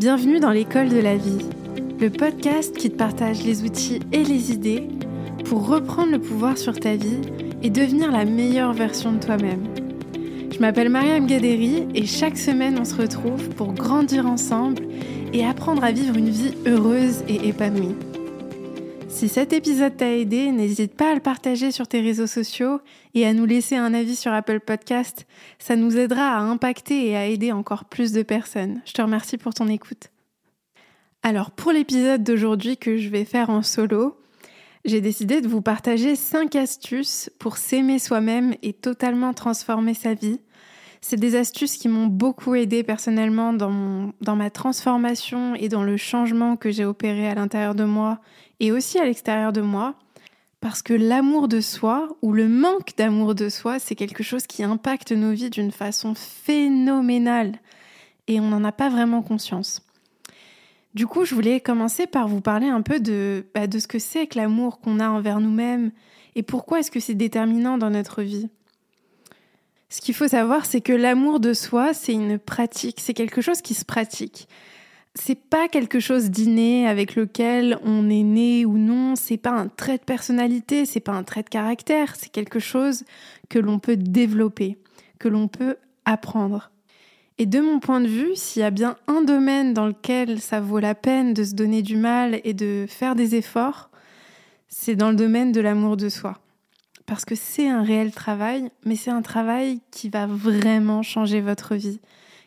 Bienvenue dans l'école de la vie, le podcast qui te partage les outils et les idées pour reprendre le pouvoir sur ta vie et devenir la meilleure version de toi-même. Je m'appelle Mariam Gaderi et chaque semaine on se retrouve pour grandir ensemble et apprendre à vivre une vie heureuse et épanouie. Si cet épisode t'a aidé, n'hésite pas à le partager sur tes réseaux sociaux et à nous laisser un avis sur Apple Podcast. Ça nous aidera à impacter et à aider encore plus de personnes. Je te remercie pour ton écoute. Alors pour l'épisode d'aujourd'hui que je vais faire en solo, j'ai décidé de vous partager 5 astuces pour s'aimer soi-même et totalement transformer sa vie. C'est des astuces qui m'ont beaucoup aidé personnellement dans, ma transformation et dans le changement que j'ai opéré à l'intérieur de moi et aussi à l'extérieur de moi. Parce que l'amour de soi ou le manque d'amour de soi, c'est quelque chose qui impacte nos vies d'une façon phénoménale et on n'en a pas vraiment conscience. Du coup, je voulais commencer par vous parler un peu de, bah, de ce que c'est que l'amour qu'on a envers nous-mêmes et pourquoi est-ce que c'est déterminant dans notre vie. Ce qu'il faut savoir, c'est que l'amour de soi, c'est une pratique, c'est quelque chose qui se pratique. C'est pas quelque chose d'inné avec lequel on est né ou non, c'est pas un trait de personnalité, c'est pas un trait de caractère, c'est quelque chose que l'on peut développer, que l'on peut apprendre. Et de mon point de vue, s'il y a bien un domaine dans lequel ça vaut la peine de se donner du mal et de faire des efforts, c'est dans le domaine de l'amour de soi parce que c'est un réel travail, mais c'est un travail qui va vraiment changer votre vie,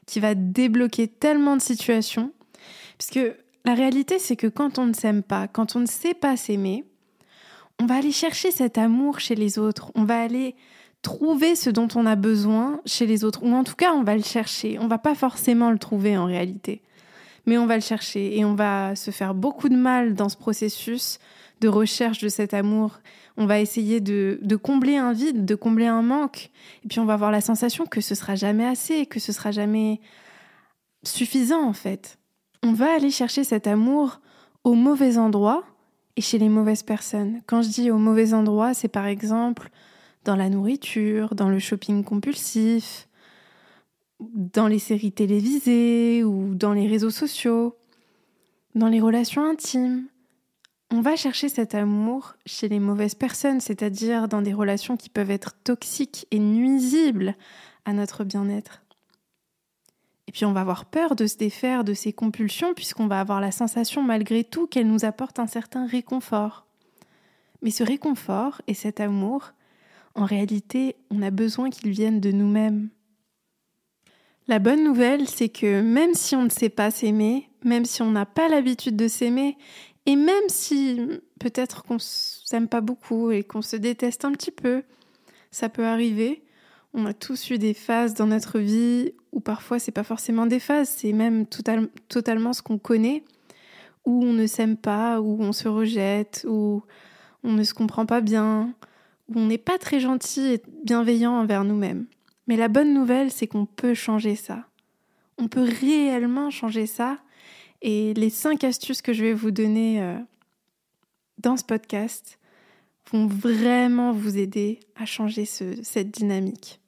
qui va débloquer tellement de situations. Puisque la réalité, c'est que quand on ne s'aime pas, quand on ne sait pas s'aimer, on va aller chercher cet amour chez les autres, on va aller trouver ce dont on a besoin chez les autres, ou en tout cas, on va le chercher. On va pas forcément le trouver en réalité, mais on va le chercher et on va se faire beaucoup de mal dans ce processus de recherche de cet amour on va essayer de, combler un vide, de combler un manque, et puis on va avoir la sensation que ce sera jamais assez, que ce sera jamais suffisant en fait. On va aller chercher cet amour au mauvais endroit et chez les mauvaises personnes. Quand je dis au mauvais endroit, c'est par exemple dans la nourriture, dans le shopping compulsif, dans les séries télévisées ou dans les réseaux sociaux, dans les relations intimes, on va chercher cet amour chez les mauvaises personnes, c'est-à-dire dans des relations qui peuvent être toxiques et nuisibles à notre bien-être. Et puis on va avoir peur de se défaire de ces compulsions puisqu'on va avoir la sensation malgré tout qu'elles nous apportent un certain réconfort. Mais ce réconfort et cet amour, en réalité, on a besoin qu'ils viennent de nous-mêmes. La bonne nouvelle, c'est que même si on ne sait pas s'aimer, même si on n'a pas l'habitude de s'aimer, et même si peut-être qu'on s'aime pas beaucoup et qu'on se déteste un petit peu, ça peut arriver. On a tous eu des phases dans notre vie où parfois c'est pas forcément des phases, c'est même totalement ce qu'on connaît, où on ne s'aime pas, où on se rejette, où on ne se comprend pas bien, où on n'est pas très gentil et bienveillant envers nous-mêmes. Mais la bonne nouvelle, c'est qu'on peut changer ça. On peut réellement changer ça et les cinq astuces que je vais vous donner euh, dans ce podcast vont vraiment vous aider à changer cette dynamique.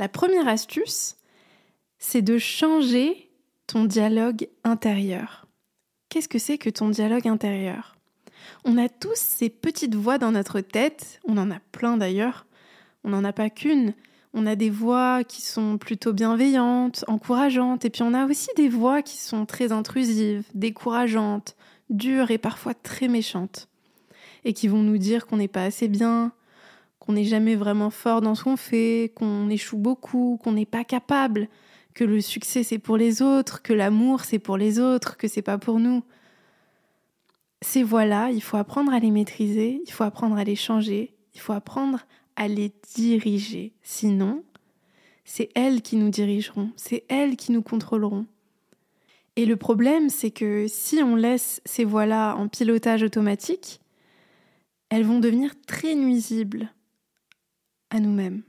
La première astuce, c'est de changer ton dialogue intérieur. Qu'est-ce que c'est que ton dialogue intérieur? On a tous ces petites voix dans notre tête, on en a plein d'ailleurs, on n'en a pas qu'une, on a des voix qui sont plutôt bienveillantes, encourageantes, et puis on a aussi des voix qui sont très intrusives, décourageantes, dures et parfois très méchantes, et qui vont nous dire qu'on n'est pas assez bien, qu'on n'est jamais vraiment fort dans ce qu'on fait, qu'on échoue beaucoup, qu'on n'est pas capable, que le succès c'est pour les autres, que l'amour c'est pour les autres, que c'est pas pour nous. Ces voix-là, il faut apprendre à les maîtriser, il faut apprendre à les changer, il faut apprendre à les diriger. Sinon, c'est elles qui nous dirigeront, c'est elles qui nous contrôleront. Et le problème, c'est que si on laisse ces voix-là en pilotage automatique, elles vont devenir très nuisibles à nous-mêmes.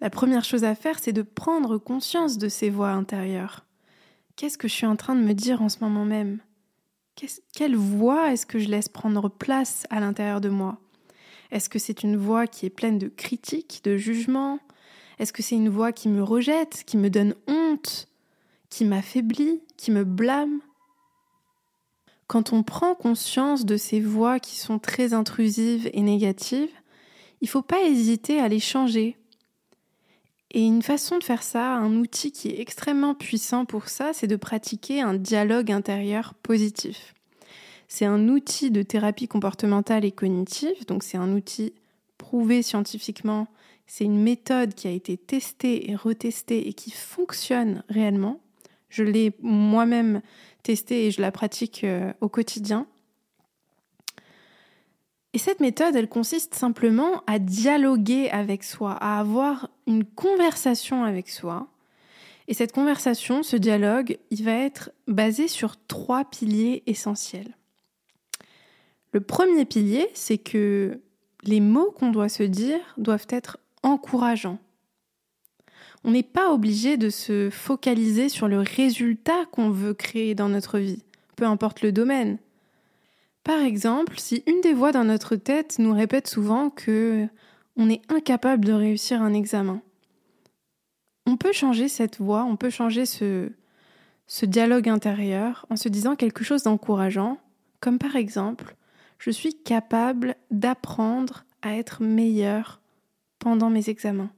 La première chose à faire, c'est de prendre conscience de ces voix intérieures. Qu'est-ce que je suis en train de me dire en ce moment même? Quelle voix est-ce que je laisse prendre place à l'intérieur de moi? Est-ce que c'est une voix qui est pleine de critiques, de jugements? Est-ce que c'est une voix qui me rejette, qui me donne honte, qui m'affaiblit, qui me blâme? Quand on prend conscience de ces voix qui sont très intrusives et négatives, il ne faut pas hésiter à les changer. Et une façon de faire ça, un outil qui est extrêmement puissant pour ça, c'est de pratiquer un dialogue intérieur positif. C'est un outil de thérapie comportementale et cognitive, donc c'est un outil prouvé scientifiquement, c'est une méthode qui a été testée et retestée et qui fonctionne réellement. Je l'ai moi-même testée et je la pratique euh, au quotidien. Et cette méthode, elle consiste simplement à dialoguer avec soi, à avoir une conversation avec soi. Et cette conversation, ce dialogue, il va être basé sur trois piliers essentiels. Le premier pilier, c'est que les mots qu'on doit se dire doivent être encourageants. On n'est pas obligé de se focaliser sur le résultat qu'on veut créer dans notre vie, peu importe le domaine. Par exemple, si une des voix dans notre tête nous répète souvent que on est incapable de réussir un examen, on peut changer cette voix, on peut changer ce, ce dialogue intérieur en se disant quelque chose d'encourageant, comme par exemple, je suis capable d'apprendre à être meilleur pendant mes examens.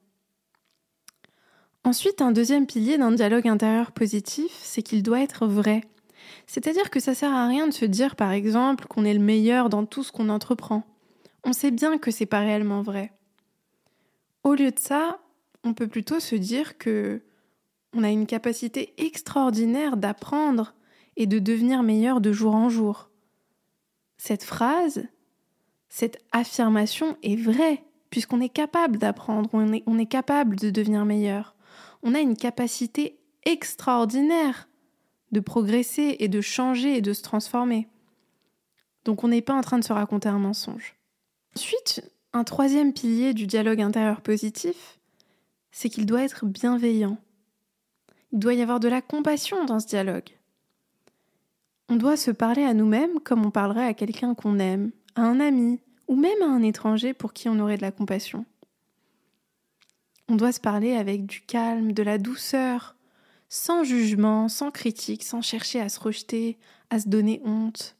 Ensuite, un deuxième pilier d'un dialogue intérieur positif, c'est qu'il doit être vrai. C'est-à-dire que ça sert à rien de se dire, par exemple, qu'on est le meilleur dans tout ce qu'on entreprend. On sait bien que c'est pas réellement vrai. Au lieu de ça, on peut plutôt se dire que on a une capacité extraordinaire d'apprendre et de devenir meilleur de jour en jour. Cette phrase, cette affirmation est vraie, puisqu'on est capable d'apprendre, on est, capable de devenir meilleur on a une capacité extraordinaire de progresser et de changer et de se transformer. Donc on n'est pas en train de se raconter un mensonge. Ensuite, un troisième pilier du dialogue intérieur positif, c'est qu'il doit être bienveillant. Il doit y avoir de la compassion dans ce dialogue. On doit se parler à nous-mêmes comme on parlerait à quelqu'un qu'on aime, à un ami, ou même à un étranger pour qui on aurait de la compassion. On doit se parler avec du calme, de la douceur, sans jugement, sans critique, sans chercher à se rejeter, à se donner honte.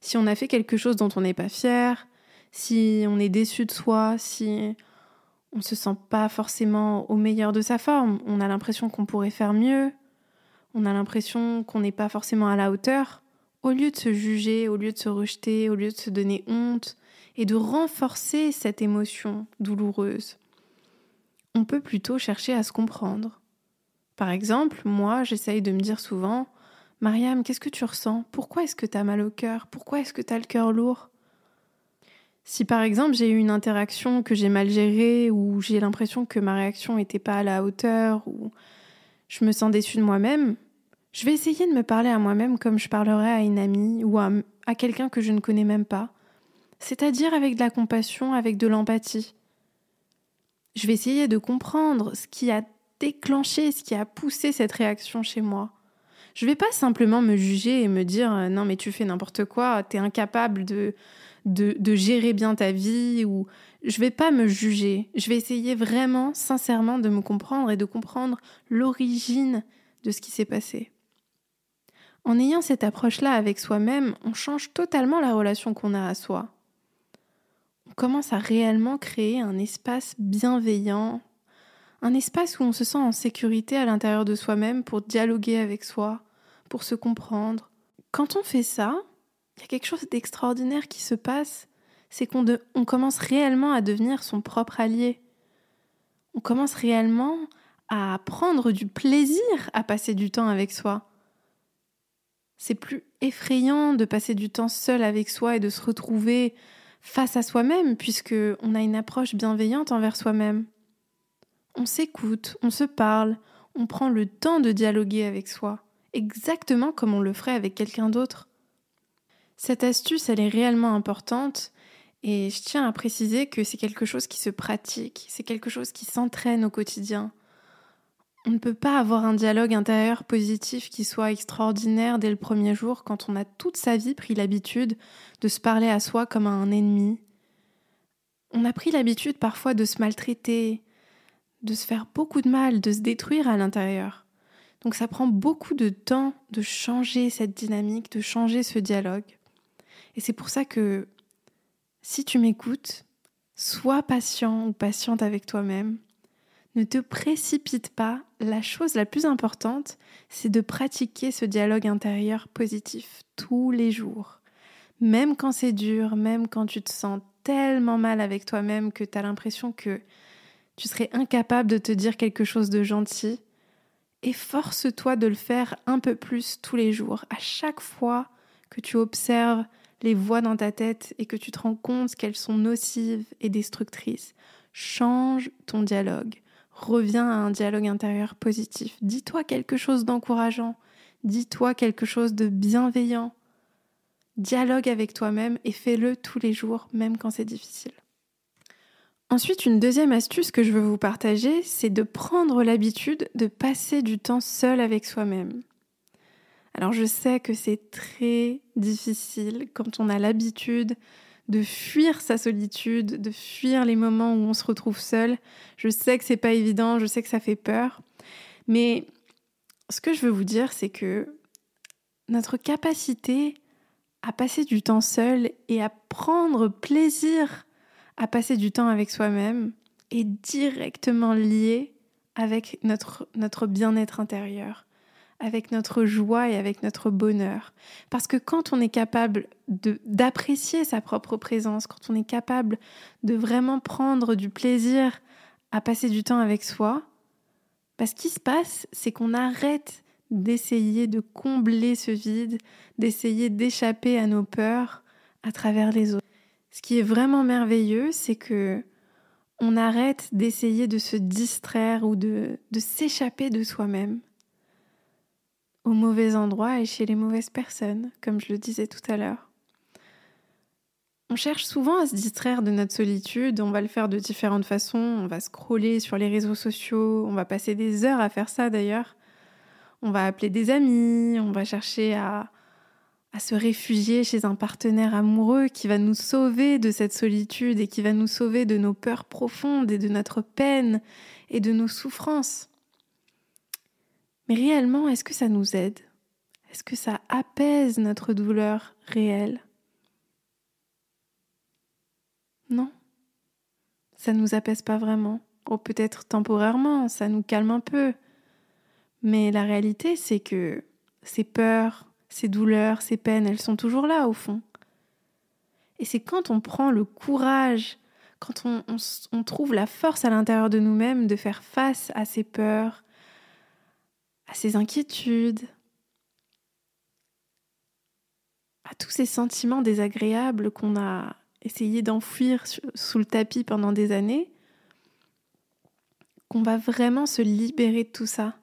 Si on a fait quelque chose dont on n'est pas fier, si on est déçu de soi, si on se sent pas forcément au meilleur de sa forme, on a l'impression qu'on pourrait faire mieux, on a l'impression qu'on n'est pas forcément à la hauteur, au lieu de se juger, au lieu de se rejeter, au lieu de se donner honte, et de renforcer cette émotion douloureuse on peut plutôt chercher à se comprendre. Par exemple, moi, j'essaye de me dire souvent Mariam, qu'est-ce que tu ressens? Pourquoi est-ce que tu as mal au cœur? Pourquoi est-ce que tu as le cœur lourd? Si par exemple j'ai eu une interaction que j'ai mal gérée ou j'ai l'impression que ma réaction n'était pas à la hauteur ou je me sens déçue de moi-même, je vais essayer de me parler à moi-même comme je parlerais à une amie ou à, à quelqu'un que je ne connais même pas, c'est-à-dire avec de la compassion, avec de l'empathie. Je vais essayer de comprendre ce qui a déclenché, ce qui a poussé cette réaction chez moi. Je vais pas simplement me juger et me dire euh, non mais tu fais n'importe quoi, tu es incapable de, de, de, gérer bien ta vie ou je vais pas me juger. Je vais essayer vraiment sincèrement de me comprendre et de comprendre l'origine de ce qui s'est passé. En ayant cette approche-là avec soi-même, on change totalement la relation qu'on a à soi on commence à réellement créer un espace bienveillant, un espace où on se sent en sécurité à l'intérieur de soi-même pour dialoguer avec soi, pour se comprendre. Quand on fait ça, il y a quelque chose d'extraordinaire qui se passe, c'est qu'on on commence réellement à devenir son propre allié. On commence réellement à prendre du plaisir à passer du temps avec soi. C'est plus effrayant de passer du temps seul avec soi et de se retrouver face à soi-même, puisque on a une approche bienveillante envers soi-même. On s'écoute, on se parle, on prend le temps de dialoguer avec soi, exactement comme on le ferait avec quelqu'un d'autre. Cette astuce, elle est réellement importante, et je tiens à préciser que c'est quelque chose qui se pratique, c'est quelque chose qui s'entraîne au quotidien. On ne peut pas avoir un dialogue intérieur positif qui soit extraordinaire dès le premier jour quand on a toute sa vie pris l'habitude de se parler à soi comme à un ennemi. On a pris l'habitude parfois de se maltraiter, de se faire beaucoup de mal, de se détruire à l'intérieur. Donc ça prend beaucoup de temps de changer cette dynamique, de changer ce dialogue. Et c'est pour ça que si tu m'écoutes, sois patient ou patiente avec toi-même. Ne te précipite pas. La chose la plus importante, c'est de pratiquer ce dialogue intérieur positif tous les jours. Même quand c'est dur, même quand tu te sens tellement mal avec toi-même que tu as l'impression que tu serais incapable de te dire quelque chose de gentil, efforce-toi de le faire un peu plus tous les jours. À chaque fois que tu observes les voix dans ta tête et que tu te rends compte qu'elles sont nocives et destructrices, change ton dialogue. Reviens à un dialogue intérieur positif. Dis-toi quelque chose d'encourageant. Dis-toi quelque chose de bienveillant. Dialogue avec toi-même et fais-le tous les jours, même quand c'est difficile. Ensuite, une deuxième astuce que je veux vous partager, c'est de prendre l'habitude de passer du temps seul avec soi-même. Alors je sais que c'est très difficile quand on a l'habitude de fuir sa solitude, de fuir les moments où on se retrouve seul. Je sais que c'est pas évident, je sais que ça fait peur, mais ce que je veux vous dire, c'est que notre capacité à passer du temps seul et à prendre plaisir à passer du temps avec soi-même est directement lié avec notre bien-être intérieur, avec notre joie et avec notre bonheur. Parce que quand on est capable d'apprécier sa propre présence, quand on est capable de vraiment prendre du plaisir à passer du temps avec soi, bah, ce qui se passe, c'est qu'on arrête d'essayer de combler ce vide, d'essayer d'échapper à nos peurs à travers les autres. Ce qui est vraiment merveilleux, c'est que on arrête d'essayer de se distraire ou de, de s'échapper de soi-même au mauvais endroit et chez les mauvaises personnes, comme je le disais tout à l'heure. On cherche souvent à se distraire de notre solitude, on va le faire de différentes façons, on va scroller sur les réseaux sociaux, on va passer des heures à faire ça d'ailleurs. On va appeler des amis, on va chercher à, à se réfugier chez un partenaire amoureux qui va nous sauver de cette solitude et qui va nous sauver de nos peurs profondes et de notre peine et de nos souffrances. Mais réellement, est-ce que ça nous aide? Est-ce que ça apaise notre douleur réelle? Non. Ça ne nous apaise pas vraiment. Ou peut-être temporairement, ça nous calme un peu. Mais la réalité, c'est que ces peurs, ces douleurs, ces peines, elles sont toujours là au fond. Et c'est quand on prend le courage, quand on, trouve la force à l'intérieur de nous-mêmes de faire face à ces peurs, à ces inquiétudes, à tous ces sentiments désagréables qu'on a essayé d'enfuir sous le tapis pendant des années, qu'on va vraiment se libérer de tout ça.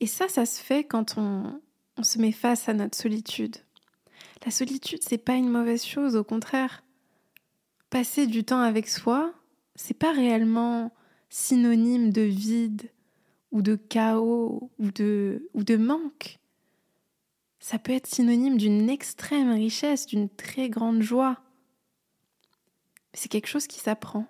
Et ça, ça se fait quand on, on se met face à notre solitude. La solitude, c'est pas une mauvaise chose, au contraire. Passer du temps avec soi, c'est pas réellement synonyme de vide ou de chaos ou de, manque. Ça peut être synonyme d'une extrême richesse, d'une très grande joie. C'est quelque chose qui s'apprend.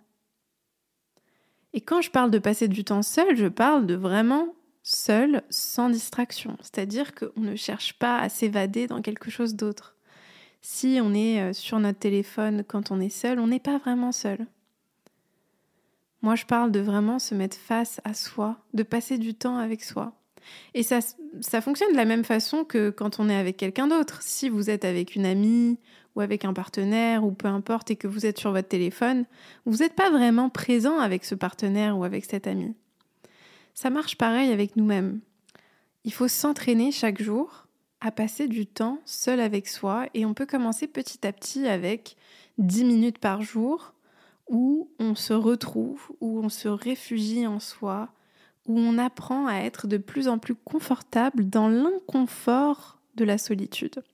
Et quand je parle de passer du temps seul, je parle de vraiment seul, sans distraction. C'est-à-dire qu'on ne cherche pas à s'évader dans quelque chose d'autre. Si on est euh, sur notre téléphone quand on est seul, on n'est pas vraiment seul. Moi, je parle de vraiment se mettre face à soi, de passer du temps avec soi. Et ça, ça fonctionne de la même façon que quand on est avec quelqu'un d'autre. Si vous êtes avec une amie ou avec un partenaire ou peu importe et que vous êtes sur votre téléphone, vous n'êtes pas vraiment présent avec ce partenaire ou avec cette amie. Ça marche pareil avec nous-mêmes. Il faut s'entraîner chaque jour à passer du temps seul avec soi et on peut commencer petit à petit avec 10 minutes par jour où on se retrouve, où on se réfugie en soi, où on apprend à être de plus en plus confortable dans l'inconfort de la solitude.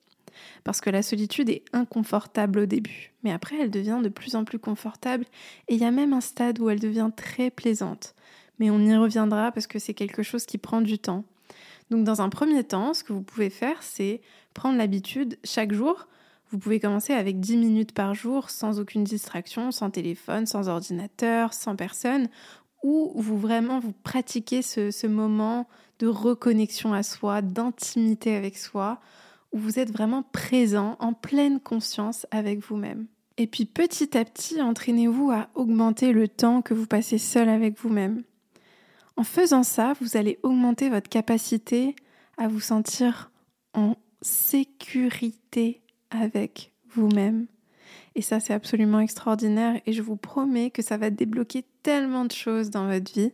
Parce que la solitude est inconfortable au début, mais après elle devient de plus en plus confortable et il y a même un stade où elle devient très plaisante mais on y reviendra parce que c'est quelque chose qui prend du temps. Donc dans un premier temps, ce que vous pouvez faire, c'est prendre l'habitude chaque jour. Vous pouvez commencer avec 10 minutes par jour sans aucune distraction, sans téléphone, sans ordinateur, sans personne, où vous vraiment vous pratiquez ce, ce moment de reconnexion à soi, d'intimité avec soi, où vous êtes vraiment présent, en pleine conscience avec vous-même. Et puis petit à petit, entraînez-vous à augmenter le temps que vous passez seul avec vous-même. En faisant ça, vous allez augmenter votre capacité à vous sentir en sécurité avec vous-même. Et ça, c'est absolument extraordinaire et je vous promets que ça va débloquer tellement de choses dans votre vie.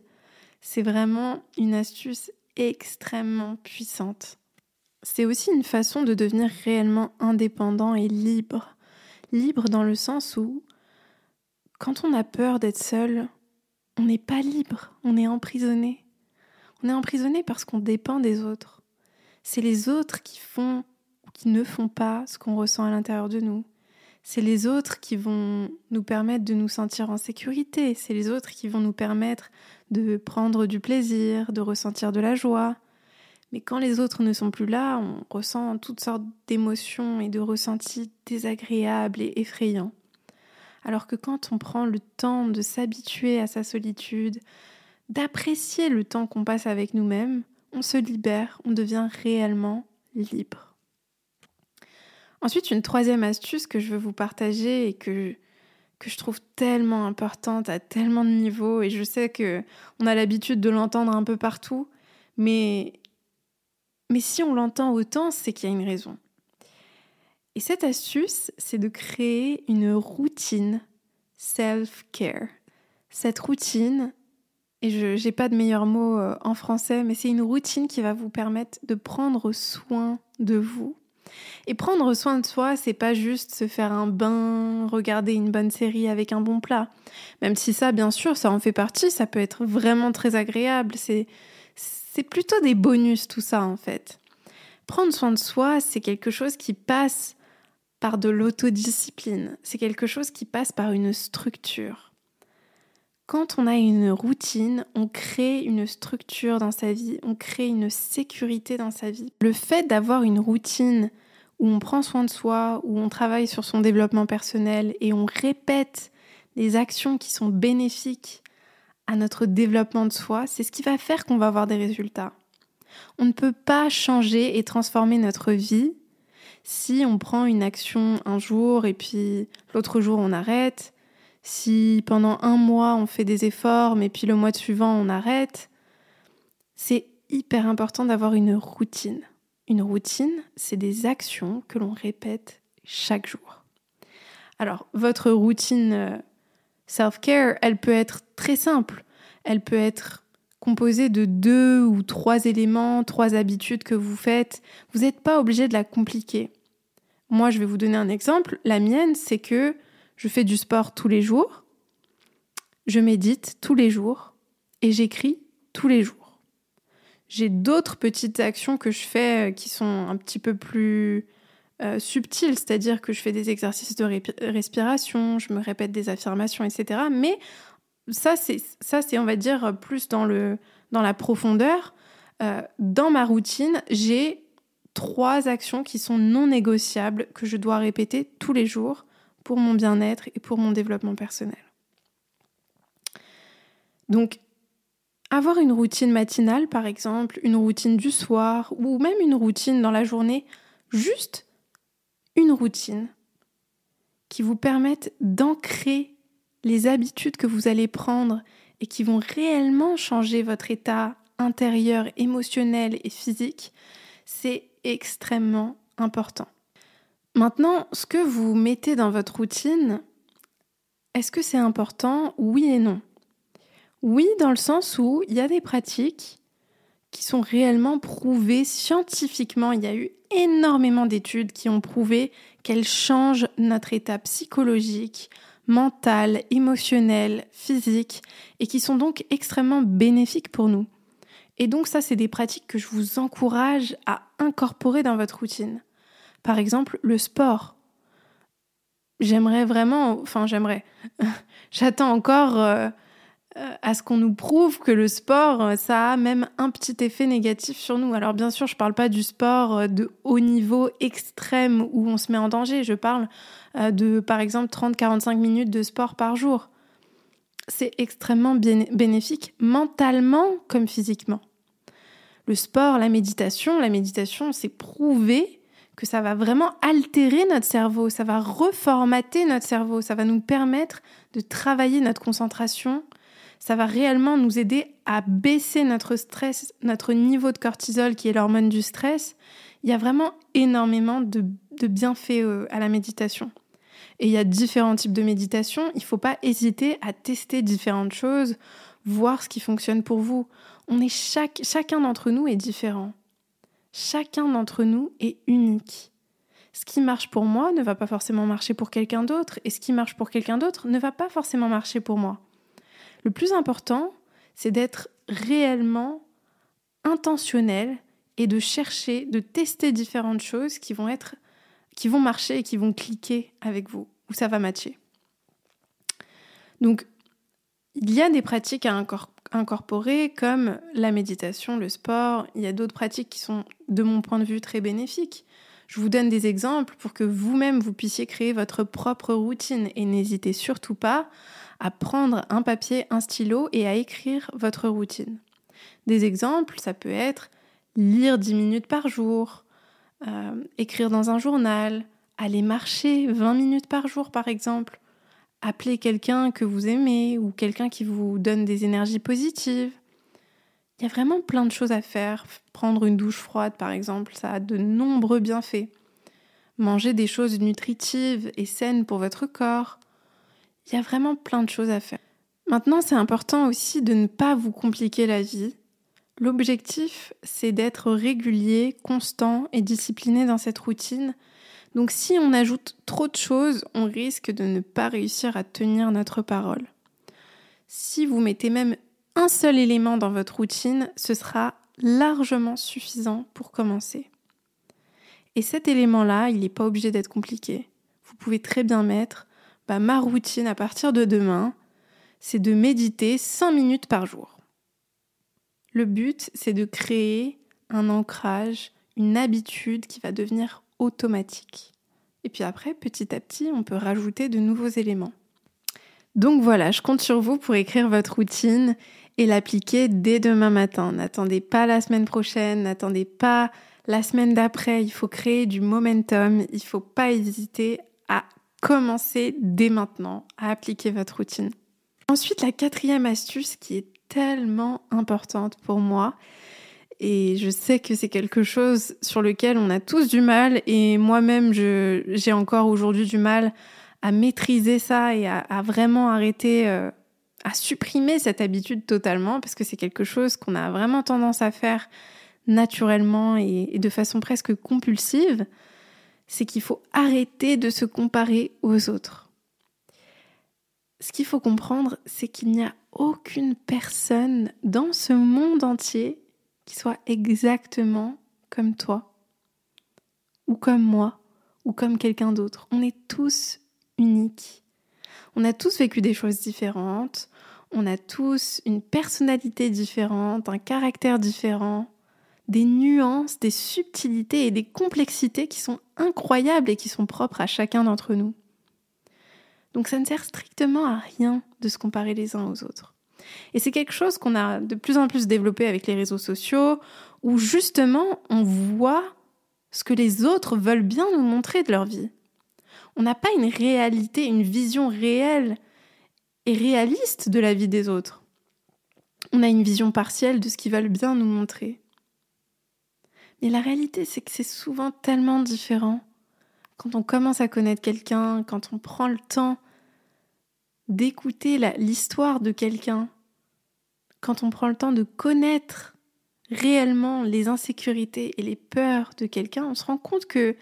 C'est vraiment une astuce extrêmement puissante. C'est aussi une façon de devenir réellement indépendant et libre. Libre dans le sens où, quand on a peur d'être seul, on n'est pas libre, on est emprisonné. On est emprisonné parce qu'on dépend des autres. C'est les autres qui font qui ne font pas ce qu'on ressent à l'intérieur de nous. C'est les autres qui vont nous permettre de nous sentir en sécurité. C'est les autres qui vont nous permettre de prendre du plaisir, de ressentir de la joie. Mais quand les autres ne sont plus là, on ressent toutes sortes d'émotions et de ressentis désagréables et effrayants. Alors que quand on prend le temps de s'habituer à sa solitude, d'apprécier le temps qu'on passe avec nous-mêmes, on se libère, on devient réellement libre. Ensuite, une troisième astuce que je veux vous partager et que, que je trouve tellement importante à tellement de niveaux, et je sais que on a l'habitude de l'entendre un peu partout, mais, mais si on l'entend autant, c'est qu'il y a une raison. Et cette astuce, c'est de créer une routine self-care. Cette routine, et je n'ai pas de meilleur mot euh, en français, mais c'est une routine qui va vous permettre de prendre soin de vous et prendre soin de soi, c'est pas juste se faire un bain, regarder une bonne série avec un bon plat. Même si ça, bien sûr, ça en fait partie, ça peut être vraiment très agréable. C'est, c'est plutôt des bonus tout ça en fait. Prendre soin de soi, c'est quelque chose qui passe par de l'autodiscipline. C'est quelque chose qui passe par une structure. Quand on a une routine, on crée une structure dans sa vie, on crée une sécurité dans sa vie. Le fait d'avoir une routine où on prend soin de soi, où on travaille sur son développement personnel et on répète des actions qui sont bénéfiques à notre développement de soi, c'est ce qui va faire qu'on va avoir des résultats. On ne peut pas changer et transformer notre vie si on prend une action un jour et puis l'autre jour on arrête, si pendant un mois on fait des efforts, mais puis le mois suivant on arrête, c'est hyper important d'avoir une routine. Une routine, c'est des actions que l'on répète chaque jour. Alors, votre routine euh, self-care, elle peut être très simple. Elle peut être composée de deux ou trois éléments, trois habitudes que vous faites. Vous n'êtes pas obligé de la compliquer. Moi, je vais vous donner un exemple. La mienne, c'est que je fais du sport tous les jours, je médite tous les jours et j'écris tous les jours. J'ai d'autres petites actions que je fais euh, qui sont un petit peu plus euh, subtiles, c'est-à-dire que je fais des exercices de respiration, je me répète des affirmations, etc. Mais ça, c'est, ça, c'est on va dire, plus dans, le, dans la profondeur. Euh, dans ma routine, j'ai trois actions qui sont non négociables, que je dois répéter tous les jours pour mon bien-être et pour mon développement personnel. Donc, avoir une routine matinale, par exemple, une routine du soir, ou même une routine dans la journée, juste une routine qui vous permette d'ancrer les habitudes que vous allez prendre et qui vont réellement changer votre état intérieur, émotionnel et physique, c'est extrêmement important. Maintenant, ce que vous mettez dans votre routine, est-ce que c'est important Oui et non? Oui, dans le sens où il y a des pratiques qui sont réellement prouvées scientifiquement. Il y a eu énormément d'études qui ont prouvé qu'elles changent notre état psychologique, mental, émotionnel, physique, et qui sont donc extrêmement bénéfiques pour nous. Et donc ça, c'est des pratiques que je vous encourage à incorporer dans votre routine. Par exemple, le sport. J'aimerais vraiment, enfin j'aimerais, j'attends encore euh, à ce qu'on nous prouve que le sport, euh, ça a même un petit effet négatif sur nous. Alors bien sûr, je ne parle pas du sport de haut niveau extrême où on se met en danger, je parle de par exemple 30-45 minutes de sport par jour. C'est extrêmement bénéfique mentalement comme physiquement. Le sport, la méditation, la méditation, c'est prouvé que ça va vraiment altérer notre cerveau, ça va reformater notre cerveau, ça va nous permettre de travailler notre concentration, ça va réellement nous aider à baisser notre stress, notre niveau de cortisol qui est l'hormone du stress. Il y a vraiment énormément de, bienfaits euh, à la méditation. Et il y a différents types de méditation. Il ne faut pas hésiter à tester différentes choses, voir ce qui fonctionne pour vous. On est chaque, chacun d'entre nous est différent. Chacun d'entre nous est unique. Ce qui marche pour moi ne va pas forcément marcher pour quelqu'un d'autre, et ce qui marche pour quelqu'un d'autre ne va pas forcément marcher pour moi. Le plus important, c'est d'être réellement intentionnel et de chercher, de tester différentes choses qui vont être, qui vont marcher et qui vont cliquer avec vous, où ça va matcher. Donc, il y a des pratiques à incorporer comme la méditation, le sport. Il y a d'autres pratiques qui sont, de mon point de vue, très bénéfiques. Je vous donne des exemples pour que vous-même vous puissiez créer votre propre routine et n'hésitez surtout pas à prendre un papier, un stylo et à écrire votre routine. Des exemples, ça peut être lire 10 minutes par jour, euh, écrire dans un journal, aller marcher 20 minutes par jour par exemple, appeler quelqu'un que vous aimez ou quelqu'un qui vous donne des énergies positives. Il y a vraiment plein de choses à faire. Prendre une douche froide, par exemple, ça a de nombreux bienfaits. Manger des choses nutritives et saines pour votre corps. Il y a vraiment plein de choses à faire. Maintenant, c'est important aussi de ne pas vous compliquer la vie. L'objectif, c'est d'être régulier, constant et discipliné dans cette routine donc si on ajoute trop de choses, on risque de ne pas réussir à tenir notre parole. Si vous mettez même un seul élément dans votre routine, ce sera largement suffisant pour commencer. Et cet élément-là, il n'est pas obligé d'être compliqué. Vous pouvez très bien mettre bah, ma routine à partir de demain, c'est de méditer 5 minutes par jour. Le but, c'est de créer un ancrage, une habitude qui va devenir automatique. Et puis après, petit à petit, on peut rajouter de nouveaux éléments. Donc voilà, je compte sur vous pour écrire votre routine et l'appliquer dès demain matin. N'attendez pas la semaine prochaine, n'attendez pas la semaine d'après. Il faut créer du momentum. Il ne faut pas hésiter à commencer dès maintenant à appliquer votre routine. Ensuite, la quatrième astuce qui est tellement importante pour moi, et je sais que c'est quelque chose sur lequel on a tous du mal. Et moi-même, j'ai encore aujourd'hui du mal à maîtriser ça et à, vraiment arrêter, euh, à supprimer cette habitude totalement, parce que c'est quelque chose qu'on a vraiment tendance à faire naturellement et, de façon presque compulsive. C'est qu'il faut arrêter de se comparer aux autres. Ce qu'il faut comprendre, c'est qu'il n'y a aucune personne dans ce monde entier qui soit exactement comme toi, ou comme moi, ou comme quelqu'un d'autre. On est tous uniques. On a tous vécu des choses différentes, on a tous une personnalité différente, un caractère différent, des nuances, des subtilités et des complexités qui sont incroyables et qui sont propres à chacun d'entre nous. Donc ça ne sert strictement à rien de se comparer les uns aux autres. Et c'est quelque chose qu'on a de plus en plus développé avec les réseaux sociaux, où justement on voit ce que les autres veulent bien nous montrer de leur vie. On n'a pas une réalité, une vision réelle et réaliste de la vie des autres. On a une vision partielle de ce qu'ils veulent bien nous montrer. Mais la réalité, c'est que c'est souvent tellement différent. Quand on commence à connaître quelqu'un, quand on prend le temps d'écouter l'histoire de quelqu'un, quand on prend le temps de connaître réellement les insécurités et les peurs de quelqu'un, on se rend compte que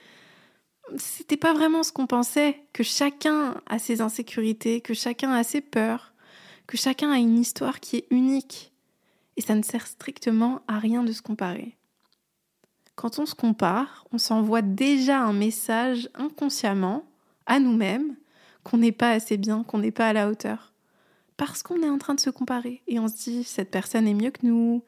c'était pas vraiment ce qu'on pensait, que chacun a ses insécurités, que chacun a ses peurs, que chacun a une histoire qui est unique. Et ça ne sert strictement à rien de se comparer. Quand on se compare, on s'envoie déjà un message inconsciemment à nous-mêmes qu'on n'est pas assez bien, qu'on n'est pas à la hauteur. Parce qu'on est en train de se comparer et on se dit cette personne est mieux que nous,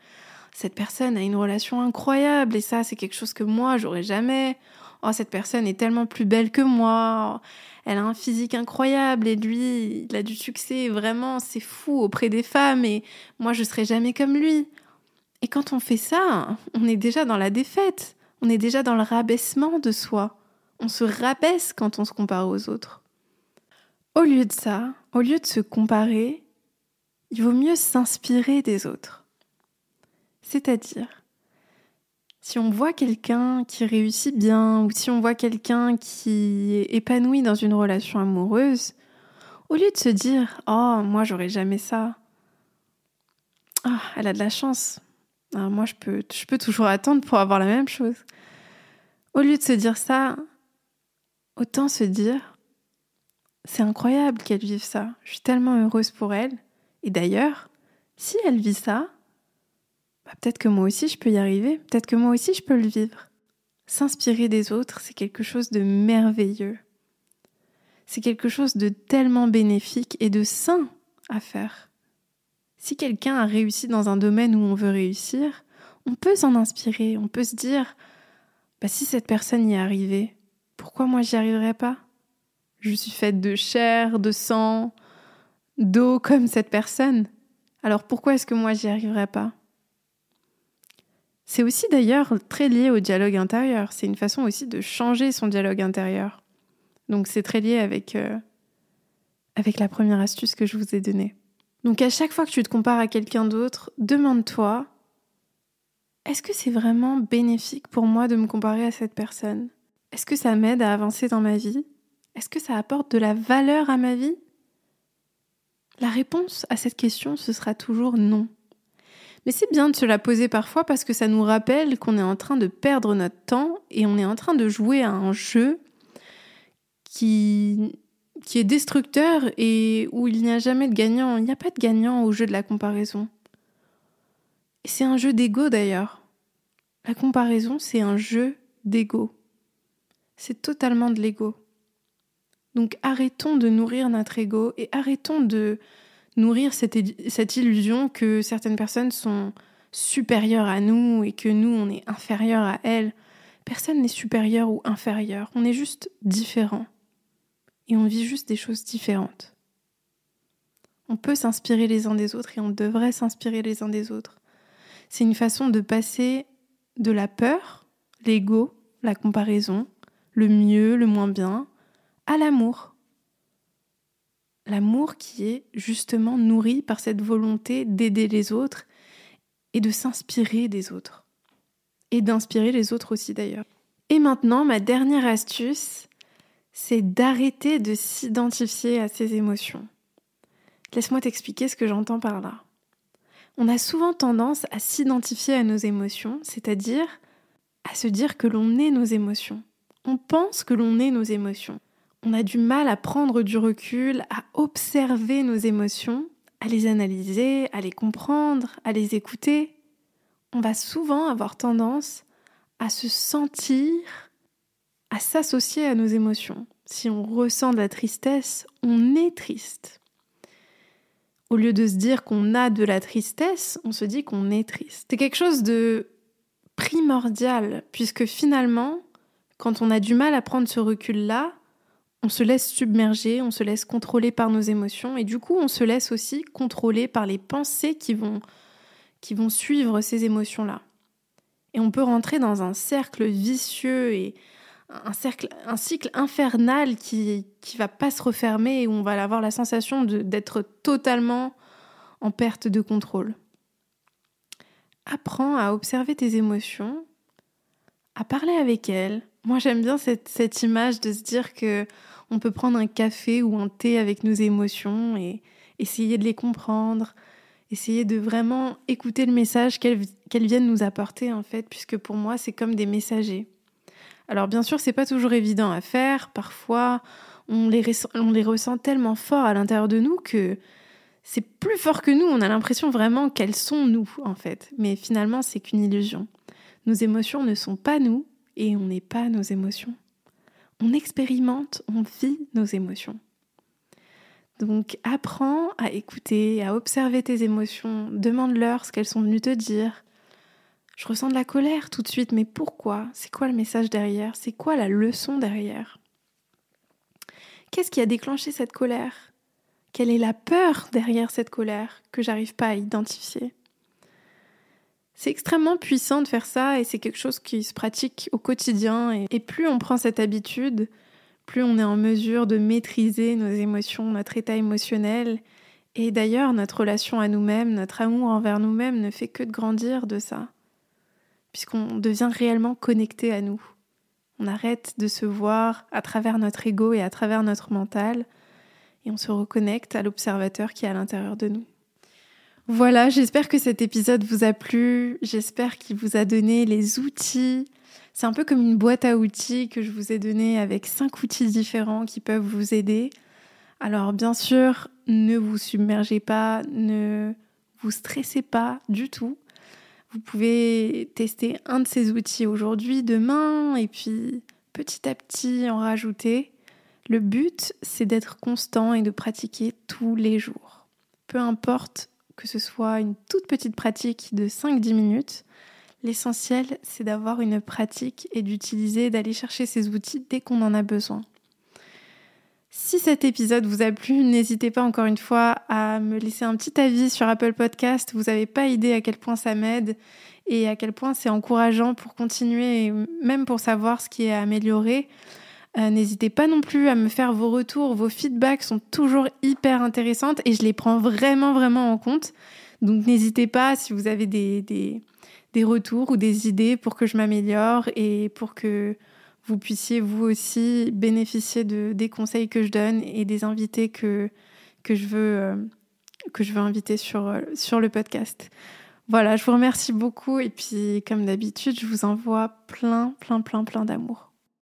cette personne a une relation incroyable et ça c'est quelque chose que moi j'aurais jamais. Oh cette personne est tellement plus belle que moi, elle a un physique incroyable et lui il a du succès vraiment c'est fou auprès des femmes et moi je serai jamais comme lui. Et quand on fait ça, on est déjà dans la défaite, on est déjà dans le rabaissement de soi. On se rabaisse quand on se compare aux autres. Au lieu de ça, au lieu de se comparer, il vaut mieux s'inspirer des autres. C'est-à-dire, si on voit quelqu'un qui réussit bien ou si on voit quelqu'un qui est épanoui dans une relation amoureuse, au lieu de se dire Oh, moi j'aurais jamais ça. Ah, elle a de la chance. Ah, moi je peux, je peux toujours attendre pour avoir la même chose. Au lieu de se dire ça, autant se dire C'est incroyable qu'elle vive ça. Je suis tellement heureuse pour elle. Et d'ailleurs, si elle vit ça, bah, peut-être que moi aussi je peux y arriver, peut-être que moi aussi je peux le vivre. S'inspirer des autres, c'est quelque chose de merveilleux. C'est quelque chose de tellement bénéfique et de sain à faire. Si quelqu'un a réussi dans un domaine où on veut réussir, on peut s'en inspirer, on peut se dire bah, si cette personne y est arrivée, pourquoi moi j'y arriverai pas? Je suis faite de chair, de sang, d'eau comme cette personne. Alors pourquoi est-ce que moi j'y arriverai pas? C'est aussi d'ailleurs très lié au dialogue intérieur. C'est une façon aussi de changer son dialogue intérieur. Donc c'est très lié avec, euh, avec la première astuce que je vous ai donnée. Donc à chaque fois que tu te compares à quelqu'un d'autre, demande-toi, est-ce que c'est vraiment bénéfique pour moi de me comparer à cette personne? Est-ce que ça m'aide à avancer dans ma vie? Est-ce que ça apporte de la valeur à ma vie? La réponse à cette question, ce sera toujours non. Mais c'est bien de se la poser parfois parce que ça nous rappelle qu'on est en train de perdre notre temps et on est en train de jouer à un jeu qui, est destructeur et où il n'y a jamais de gagnant. Il n'y a pas de gagnant au jeu de la comparaison. C'est un jeu d'ego d'ailleurs. La comparaison, c'est un jeu d'ego. C'est totalement de l'ego. Donc arrêtons de nourrir notre ego et arrêtons de nourrir cette, illusion que certaines personnes sont supérieures à nous et que nous, on est inférieurs à elles. Personne n'est supérieur ou inférieur, on est juste différent. Et on vit juste des choses différentes. On peut s'inspirer les uns des autres et on devrait s'inspirer les uns des autres. C'est une façon de passer de la peur, l'ego, la comparaison, le mieux, le moins bien, à l'amour l'amour qui est justement nourri par cette volonté d'aider les autres et de s'inspirer des autres. Et d'inspirer les autres aussi d'ailleurs. Et maintenant, ma dernière astuce, c'est d'arrêter de s'identifier à ses émotions. Laisse-moi t'expliquer ce que j'entends par là. On a souvent tendance à s'identifier à nos émotions, c'est-à-dire à se dire que l'on est nos émotions. On pense que l'on est nos émotions on a du mal à prendre du recul, à observer nos émotions, à les analyser, à les comprendre, à les écouter. On va souvent avoir tendance à se sentir, à s'associer à nos émotions. Si on ressent de la tristesse, on est triste. Au lieu de se dire qu'on a de la tristesse, on se dit qu'on est triste. C'est quelque chose de primordial, puisque finalement, quand on a du mal à prendre ce recul-là, on se laisse submerger, on se laisse contrôler par nos émotions et du coup on se laisse aussi contrôler par les pensées qui vont, suivre ces émotions-là. Et on peut rentrer dans un cercle vicieux et un cycle infernal qui ne va pas se refermer et où on va avoir la sensation d'être totalement en perte de contrôle. Apprends à observer tes émotions, à parler avec elles. Moi j'aime bien cette, cette image de se dire que on peut prendre un café ou un thé avec nos émotions et essayer de les comprendre, essayer de vraiment écouter le message qu'elles viennent nous apporter en fait, puisque pour moi c'est comme des messagers. Alors bien sûr c'est pas toujours évident à faire, parfois on les, on les ressent tellement fort à l'intérieur de nous que c'est plus fort que nous, on a l'impression vraiment qu'elles sont nous en fait, mais finalement c'est qu'une illusion. Nos émotions ne sont pas nous et on n'est pas nos émotions on expérimente, on vit nos émotions. Donc apprends à écouter, à observer tes émotions, demande-leur ce qu'elles sont venues te dire. Je ressens de la colère tout de suite, mais pourquoi? C'est quoi le message derrière? C'est quoi la leçon derrière? Qu'est-ce qui a déclenché cette colère? Quelle est la peur derrière cette colère que j'arrive pas à identifier? C'est extrêmement puissant de faire ça et c'est quelque chose qui se pratique au quotidien. Et, plus on prend cette habitude, plus on est en mesure de maîtriser nos émotions, notre état émotionnel. Et d'ailleurs, notre relation à nous-mêmes, notre amour envers nous-mêmes ne fait que de grandir de ça, puisqu'on devient réellement connecté à nous. On arrête de se voir à travers notre ego et à travers notre mental, et on se reconnecte à l'observateur qui est à l'intérieur de nous. Voilà, j'espère que cet épisode vous a plu, j'espère qu'il vous a donné les outils. C'est un peu comme une boîte à outils que je vous ai donné avec cinq outils différents qui peuvent vous aider. Alors bien sûr, ne vous submergez pas, ne vous stressez pas du tout. Vous pouvez tester un de ces outils aujourd'hui, demain, et puis petit à petit en rajouter. Le but, c'est d'être constant et de pratiquer tous les jours. Peu importe que ce soit une toute petite pratique de 5-10 minutes, l'essentiel c'est d'avoir une pratique et d'utiliser, d'aller chercher ces outils dès qu'on en a besoin. Si cet épisode vous a plu, n'hésitez pas encore une fois à me laisser un petit avis sur Apple Podcast. Vous n'avez pas idée à quel point ça m'aide et à quel point c'est encourageant pour continuer même pour savoir ce qui est amélioré. Euh, n'hésitez pas non plus à me faire vos retours, vos feedbacks sont toujours hyper intéressantes et je les prends vraiment vraiment en compte. Donc n'hésitez pas si vous avez des, des, des, retours ou des idées pour que je m'améliore et pour que vous puissiez vous aussi bénéficier de, des conseils que je donne et des invités que, que, je, veux, euh, que je veux inviter sur, euh, sur le podcast. Voilà, je vous remercie beaucoup et puis comme d'habitude, je vous envoie plein, plein, plein, plein d'amour.